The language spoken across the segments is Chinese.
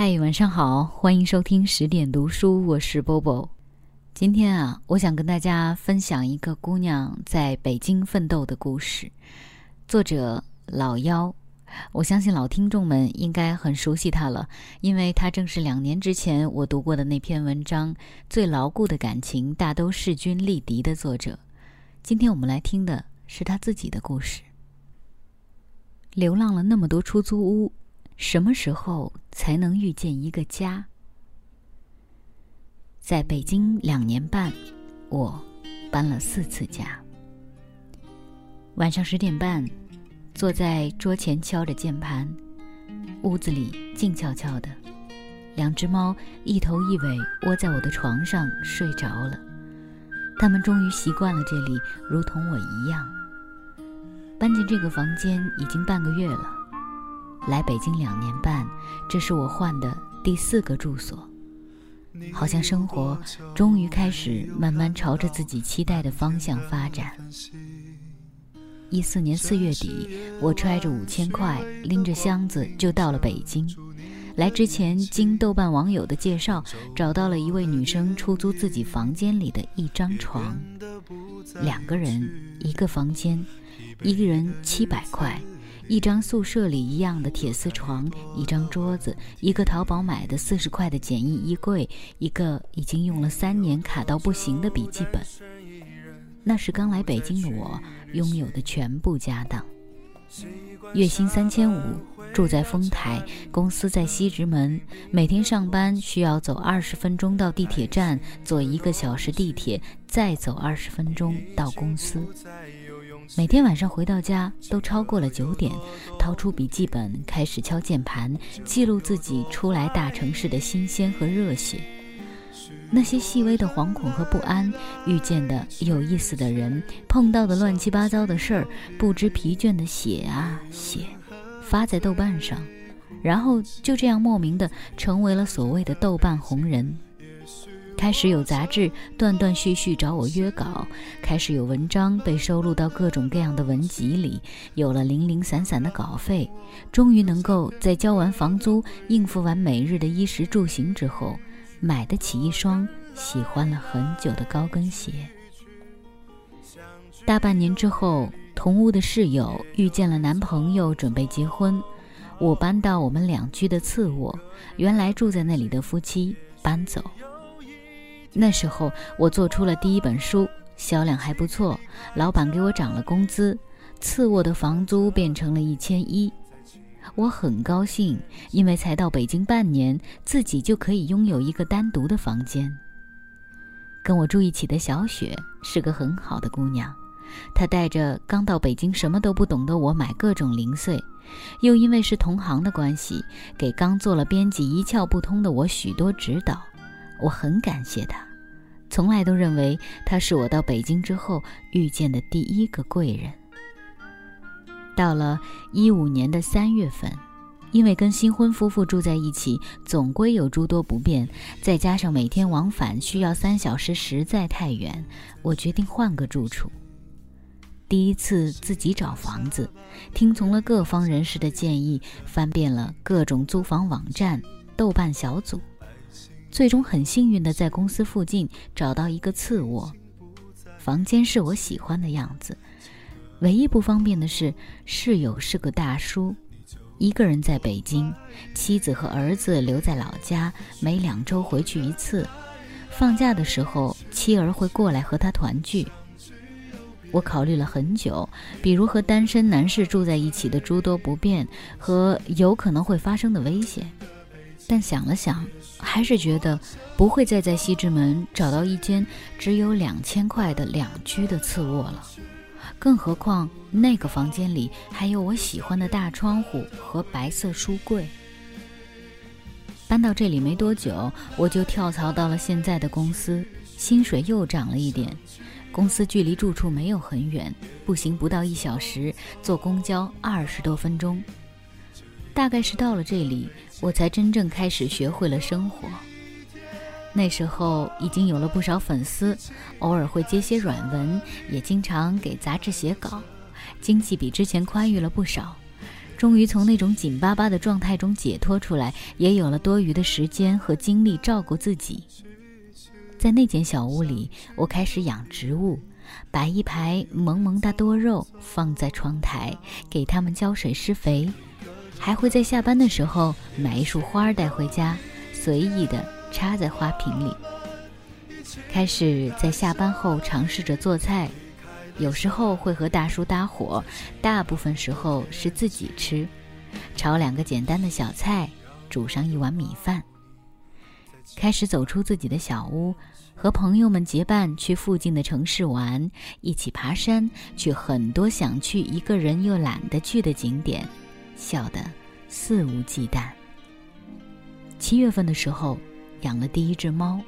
嗨，晚上好，欢迎收听十点读书，我是 Bobo。今天啊，我想跟大家分享一个姑娘在北京奋斗的故事。作者老妖，我相信老听众们应该很熟悉她了，因为她正是两年之前我读过的那篇文章《最牢固的感情大都势均力敌》的作者。今天我们来听的是她自己的故事。流浪了那么多出租屋。什么时候才能遇见一个家？在北京两年半，我搬了四次家。晚上十点半，坐在桌前敲着键盘，屋子里静悄悄的，两只猫一头一尾窝在我的床上睡着了。它们终于习惯了这里，如同我一样。搬进这个房间已经半个月了。来北京两年半，这是我换的第四个住所，好像生活终于开始慢慢朝着自己期待的方向发展。一四年四月底，我揣着五千块，拎着箱子就到了北京。来之前，经豆瓣网友的介绍，找到了一位女生出租自己房间里的一张床，两个人一个房间，一个人七百块。一张宿舍里一样的铁丝床，一张桌子，一个淘宝买的四十块的简易衣柜，一个已经用了三年卡到不行的笔记本。那是刚来北京的我拥有的全部家当。月薪三千五，住在丰台，公司在西直门，每天上班需要走二十分钟到地铁站，坐一个小时地铁，再走二十分钟到公司。每天晚上回到家都超过了九点，掏出笔记本开始敲键盘，记录自己初来大城市的新鲜和热血。那些细微的惶恐和不安，遇见的有意思的人，碰到的乱七八糟的事儿，不知疲倦的写啊写，发在豆瓣上，然后就这样莫名的成为了所谓的豆瓣红人。开始有杂志断断续续找我约稿，开始有文章被收录到各种各样的文集里，有了零零散散的稿费，终于能够在交完房租、应付完每日的衣食住行之后，买得起一双喜欢了很久的高跟鞋。大半年之后，同屋的室友遇见了男朋友，准备结婚，我搬到我们两居的次卧，原来住在那里的夫妻搬走。那时候，我做出了第一本书，销量还不错，老板给我涨了工资，次卧的房租变成了一千一，我很高兴，因为才到北京半年，自己就可以拥有一个单独的房间。跟我住一起的小雪是个很好的姑娘，她带着刚到北京什么都不懂的我买各种零碎，又因为是同行的关系，给刚做了编辑一窍不通的我许多指导。我很感谢他，从来都认为他是我到北京之后遇见的第一个贵人。到了一五年的三月份，因为跟新婚夫妇住在一起，总归有诸多不便，再加上每天往返需要三小时，实在太远，我决定换个住处。第一次自己找房子，听从了各方人士的建议，翻遍了各种租房网站、豆瓣小组。最终很幸运的在公司附近找到一个次卧，房间是我喜欢的样子。唯一不方便的是室友是个大叔，一个人在北京，妻子和儿子留在老家，每两周回去一次。放假的时候，妻儿会过来和他团聚。我考虑了很久，比如和单身男士住在一起的诸多不便和有可能会发生的危险。但想了想，还是觉得不会再在西直门找到一间只有两千块的两居的次卧了。更何况那个房间里还有我喜欢的大窗户和白色书柜。搬到这里没多久，我就跳槽到了现在的公司，薪水又涨了一点。公司距离住处没有很远，步行不到一小时，坐公交二十多分钟。大概是到了这里，我才真正开始学会了生活。那时候已经有了不少粉丝，偶尔会接些软文，也经常给杂志写稿，经济比之前宽裕了不少。终于从那种紧巴巴的状态中解脱出来，也有了多余的时间和精力照顾自己。在那间小屋里，我开始养植物，把一排萌萌哒多肉放在窗台，给它们浇水施肥，还会在下班的时候买一束花带回家，随意的插在花瓶里。开始在下班后尝试着做菜，有时候会和大叔搭伙，大部分时候是自己吃，炒两个简单的小菜，煮上一碗米饭。开始走出自己的小屋，和朋友们结伴去附近的城市玩，一起爬山，去很多想去一个人又懒得去的景点，笑得肆无忌惮。七月份的时候，养了第一只猫。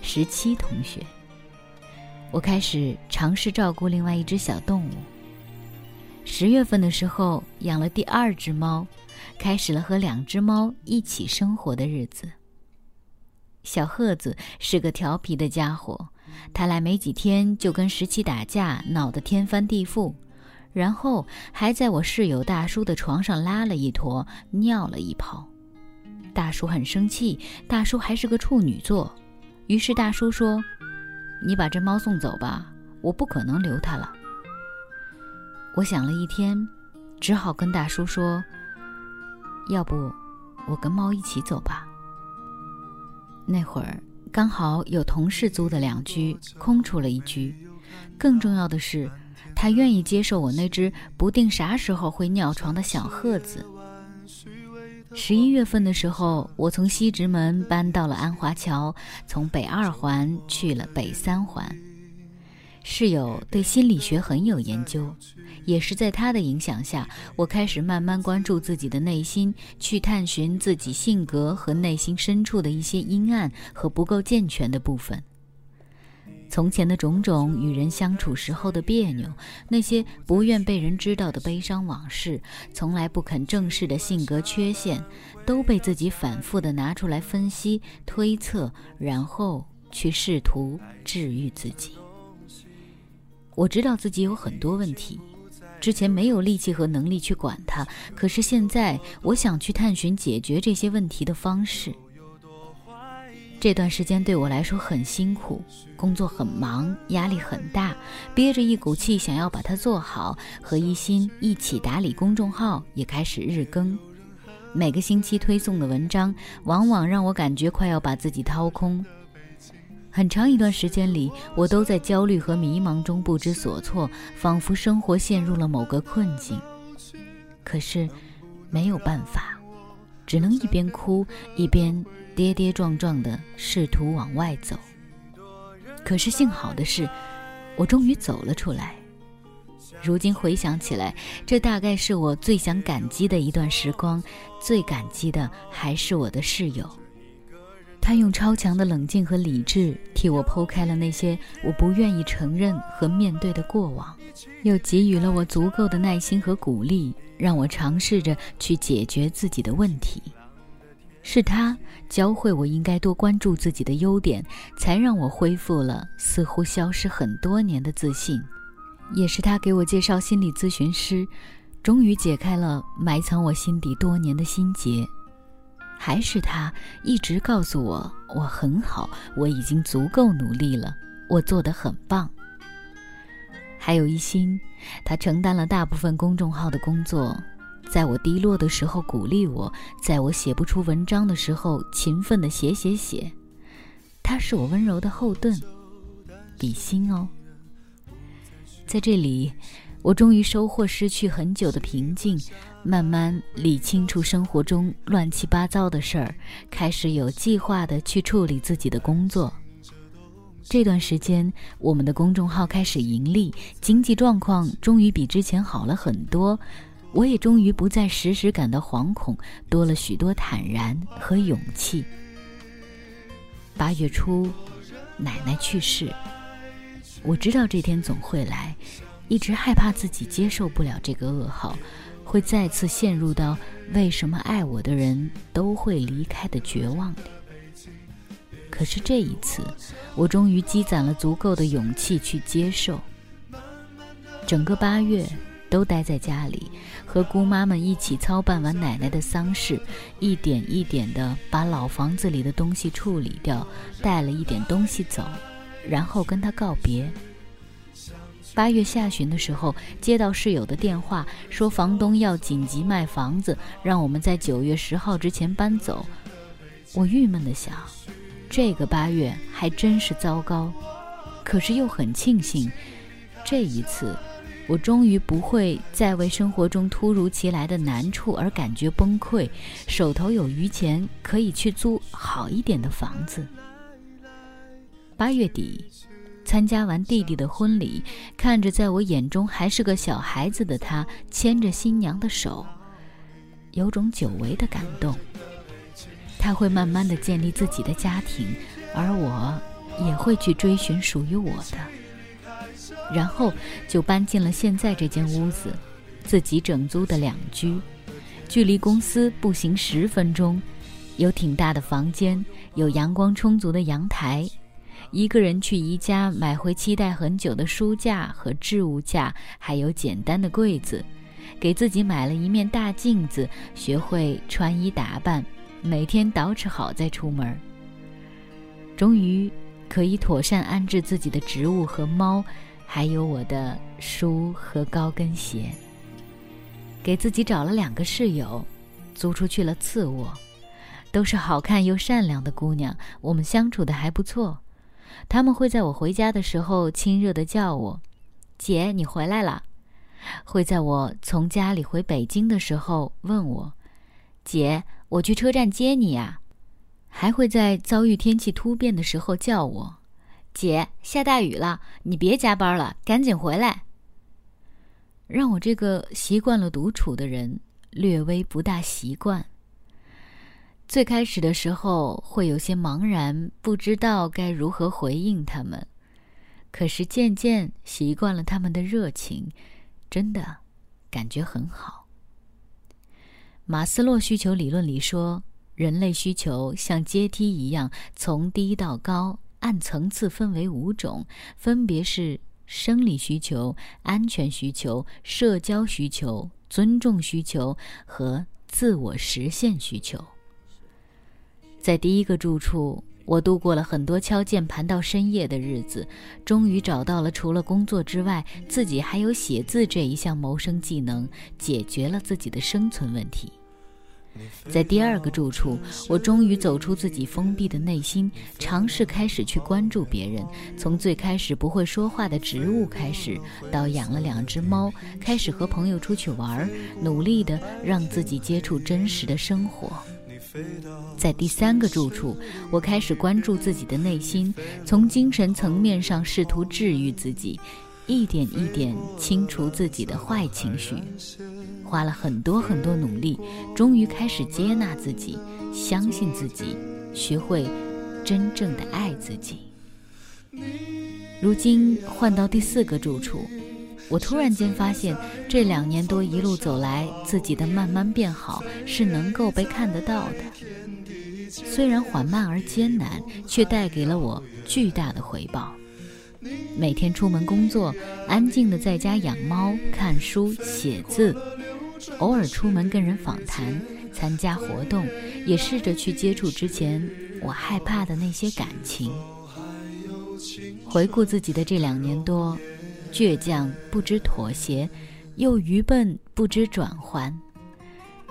十七同学，我开始尝试照顾另外一只小动物。十月份的时候，养了第二只猫，开始了和两只猫一起生活的日子。小鹤子是个调皮的家伙，他来没几天就跟十七打架，闹得天翻地覆，然后还在我室友大叔的床上拉了一坨，尿了一泡。大叔很生气，大叔还是个处女座。于是大叔说：“你把这猫送走吧，我不可能留它了。”我想了一天，只好跟大叔说：“要不我跟猫一起走吧。”那会儿刚好有同事租的两居空出了一居，更重要的是，他愿意接受我那只不定啥时候会尿床的小鹤子。十一月份的时候，我从西直门搬到了安华桥，从北二环去了北三环。室友对心理学很有研究，也是在他的影响下，我开始慢慢关注自己的内心，去探寻自己性格和内心深处的一些阴暗和不够健全的部分。从前的种种与人相处时候的别扭，那些不愿被人知道的悲伤往事，从来不肯正视的性格缺陷，都被自己反复的拿出来分析、推测，然后去试图治愈自己。我知道自己有很多问题，之前没有力气和能力去管它，可是现在我想去探寻解决这些问题的方式。这段时间对我来说很辛苦，工作很忙，压力很大，憋着一股气想要把它做好。和一心一起打理公众号，也开始日更。每个星期推送的文章，往往让我感觉快要把自己掏空。很长一段时间里，我都在焦虑和迷茫中不知所措，仿佛生活陷入了某个困境。可是，没有办法，只能一边哭一边。跌跌撞撞地试图往外走，可是幸好的是，我终于走了出来。如今回想起来，这大概是我最想感激的一段时光。最感激的还是我的室友，他用超强的冷静和理智替我剖开了那些我不愿意承认和面对的过往，又给予了我足够的耐心和鼓励，让我尝试着去解决自己的问题。是他教会我应该多关注自己的优点，才让我恢复了似乎消失很多年的自信。也是他给我介绍心理咨询师，终于解开了埋藏我心底多年的心结。还是他一直告诉我我很好，我已经足够努力了，我做得很棒。还有一心，他承担了大部分公众号的工作。在我低落的时候鼓励我，在我写不出文章的时候勤奋的写写写，他是我温柔的后盾，比心哦。在这里，我终于收获失去很久的平静，慢慢理清楚生活中乱七八糟的事儿，开始有计划的去处理自己的工作。这段时间，我们的公众号开始盈利，经济状况终于比之前好了很多。我也终于不再时时感到惶恐，多了许多坦然和勇气。八月初，奶奶去世，我知道这天总会来，一直害怕自己接受不了这个噩耗，会再次陷入到为什么爱我的人都会离开的绝望里。可是这一次，我终于积攒了足够的勇气去接受。整个八月。都待在家里，和姑妈们一起操办完奶奶的丧事，一点一点地把老房子里的东西处理掉，带了一点东西走，然后跟她告别。八月下旬的时候，接到室友的电话，说房东要紧急卖房子，让我们在九月十号之前搬走。我郁闷地想，这个八月还真是糟糕，可是又很庆幸，这一次。我终于不会再为生活中突如其来的难处而感觉崩溃，手头有余钱可以去租好一点的房子。八月底，参加完弟弟的婚礼，看着在我眼中还是个小孩子的他牵着新娘的手，有种久违的感动。他会慢慢的建立自己的家庭，而我也会去追寻属于我的。然后就搬进了现在这间屋子，自己整租的两居，距离公司步行十分钟，有挺大的房间，有阳光充足的阳台。一个人去宜家买回期待很久的书架和置物架，还有简单的柜子，给自己买了一面大镜子，学会穿衣打扮，每天捯饬好再出门。终于可以妥善安置自己的植物和猫。还有我的书和高跟鞋。给自己找了两个室友，租出去了次卧，都是好看又善良的姑娘，我们相处的还不错。他们会在我回家的时候亲热的叫我：“姐，你回来了。”会在我从家里回北京的时候问我：“姐，我去车站接你呀。”还会在遭遇天气突变的时候叫我。姐，下大雨了，你别加班了，赶紧回来。让我这个习惯了独处的人略微不大习惯。最开始的时候会有些茫然，不知道该如何回应他们。可是渐渐习惯了他们的热情，真的感觉很好。马斯洛需求理论里说，人类需求像阶梯一样从低到高。按层次分为五种，分别是生理需求、安全需求、社交需求、尊重需求和自我实现需求。在第一个住处，我度过了很多敲键盘到深夜的日子，终于找到了除了工作之外，自己还有写字这一项谋生技能，解决了自己的生存问题。在第二个住处，我终于走出自己封闭的内心，尝试开始去关注别人。从最开始不会说话的植物开始，到养了两只猫，开始和朋友出去玩，努力的让自己接触真实的生活。在第三个住处，我开始关注自己的内心，从精神层面上试图治愈自己，一点一点清除自己的坏情绪。花了很多很多努力，终于开始接纳自己，相信自己，学会真正的爱自己。如今换到第四个住处，我突然间发现，这两年多一路走来，自己的慢慢变好是能够被看得到的。虽然缓慢而艰难，却带给了我巨大的回报。每天出门工作，安静的在家养猫、看书、写字。偶尔出门跟人访谈、参加活动，也试着去接触之前我害怕的那些感情。回顾自己的这两年多，倔强不知妥协，又愚笨不知转换。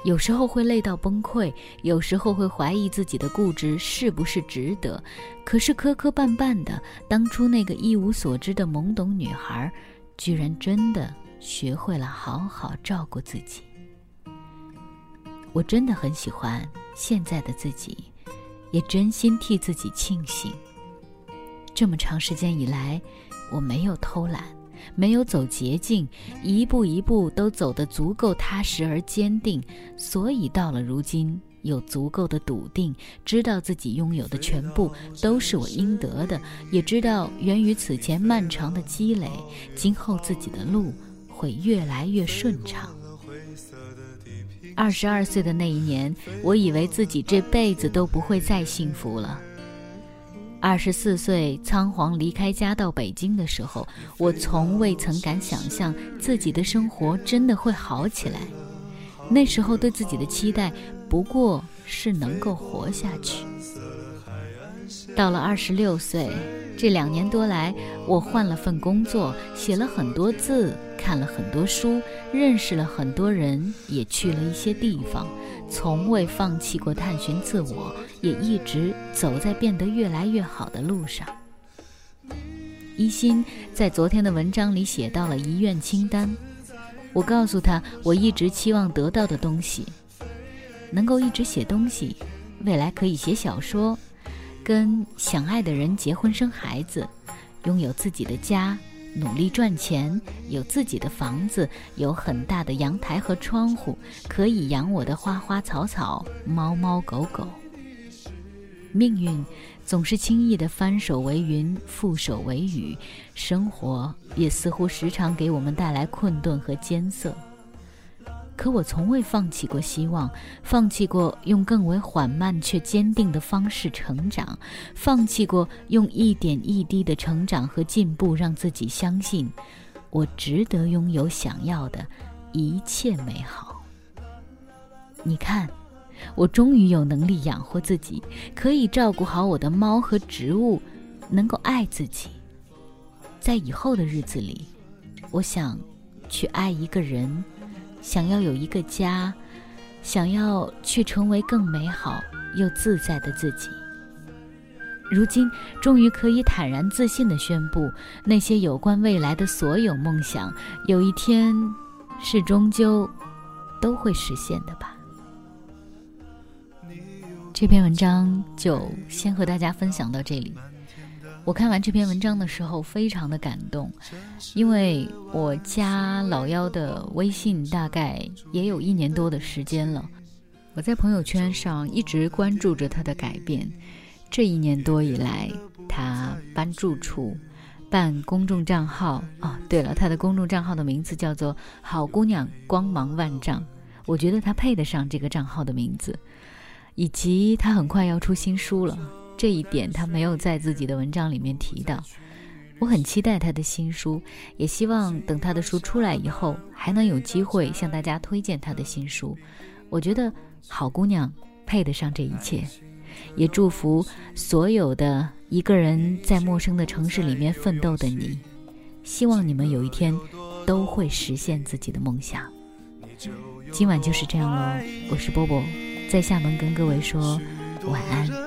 有时候会累到崩溃，有时候会怀疑自己的固执是不是值得。可是磕磕绊绊的，当初那个一无所知的懵懂女孩，居然真的。学会了好好照顾自己，我真的很喜欢现在的自己，也真心替自己庆幸。这么长时间以来，我没有偷懒，没有走捷径，一步一步都走得足够踏实而坚定，所以到了如今，有足够的笃定，知道自己拥有的全部都是我应得的，也知道源于此前漫长的积累，今后自己的路。会越来越顺畅。二十二岁的那一年，我以为自己这辈子都不会再幸福了。二十四岁仓皇离开家到北京的时候，我从未曾敢想象自己的生活真的会好起来。那时候对自己的期待不过是能够活下去。到了二十六岁，这两年多来，我换了份工作，写了很多字，看了很多书，认识了很多人，也去了一些地方。从未放弃过探寻自我，也一直走在变得越来越好的路上。一心在昨天的文章里写到了遗愿清单，我告诉他，我一直期望得到的东西，能够一直写东西，未来可以写小说，跟想爱的人结婚生孩子，拥有自己的家。努力赚钱，有自己的房子，有很大的阳台和窗户，可以养我的花花草草、猫猫狗狗。命运总是轻易的翻手为云，覆手为雨，生活也似乎时常给我们带来困顿和艰涩。可我从未放弃过希望，放弃过用更为缓慢却坚定的方式成长，放弃过用一点一滴的成长和进步让自己相信，我值得拥有想要的一切美好。你看，我终于有能力养活自己，可以照顾好我的猫和植物，能够爱自己。在以后的日子里，我想去爱一个人。想要有一个家，想要去成为更美好又自在的自己。如今，终于可以坦然自信地宣布，那些有关未来的所有梦想，有一天是终究都会实现的吧。这篇文章就先和大家分享到这里。我看完这篇文章的时候，非常的感动，因为我加老幺的微信大概也有一年多的时间了，我在朋友圈上一直关注着他的改变。这一年多以来，他搬住处，办公众账号。哦，对了，他的公众账号的名字叫做“好姑娘光芒万丈”，我觉得他配得上这个账号的名字，以及他很快要出新书了。这一点他没有在自己的文章里面提到，我很期待他的新书，也希望等他的书出来以后，还能有机会向大家推荐他的新书。我觉得好姑娘配得上这一切，也祝福所有的一个人在陌生的城市里面奋斗的你，希望你们有一天都会实现自己的梦想。今晚就是这样喽，我是波波，在厦门跟各位说晚安。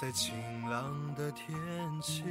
在晴朗的天气。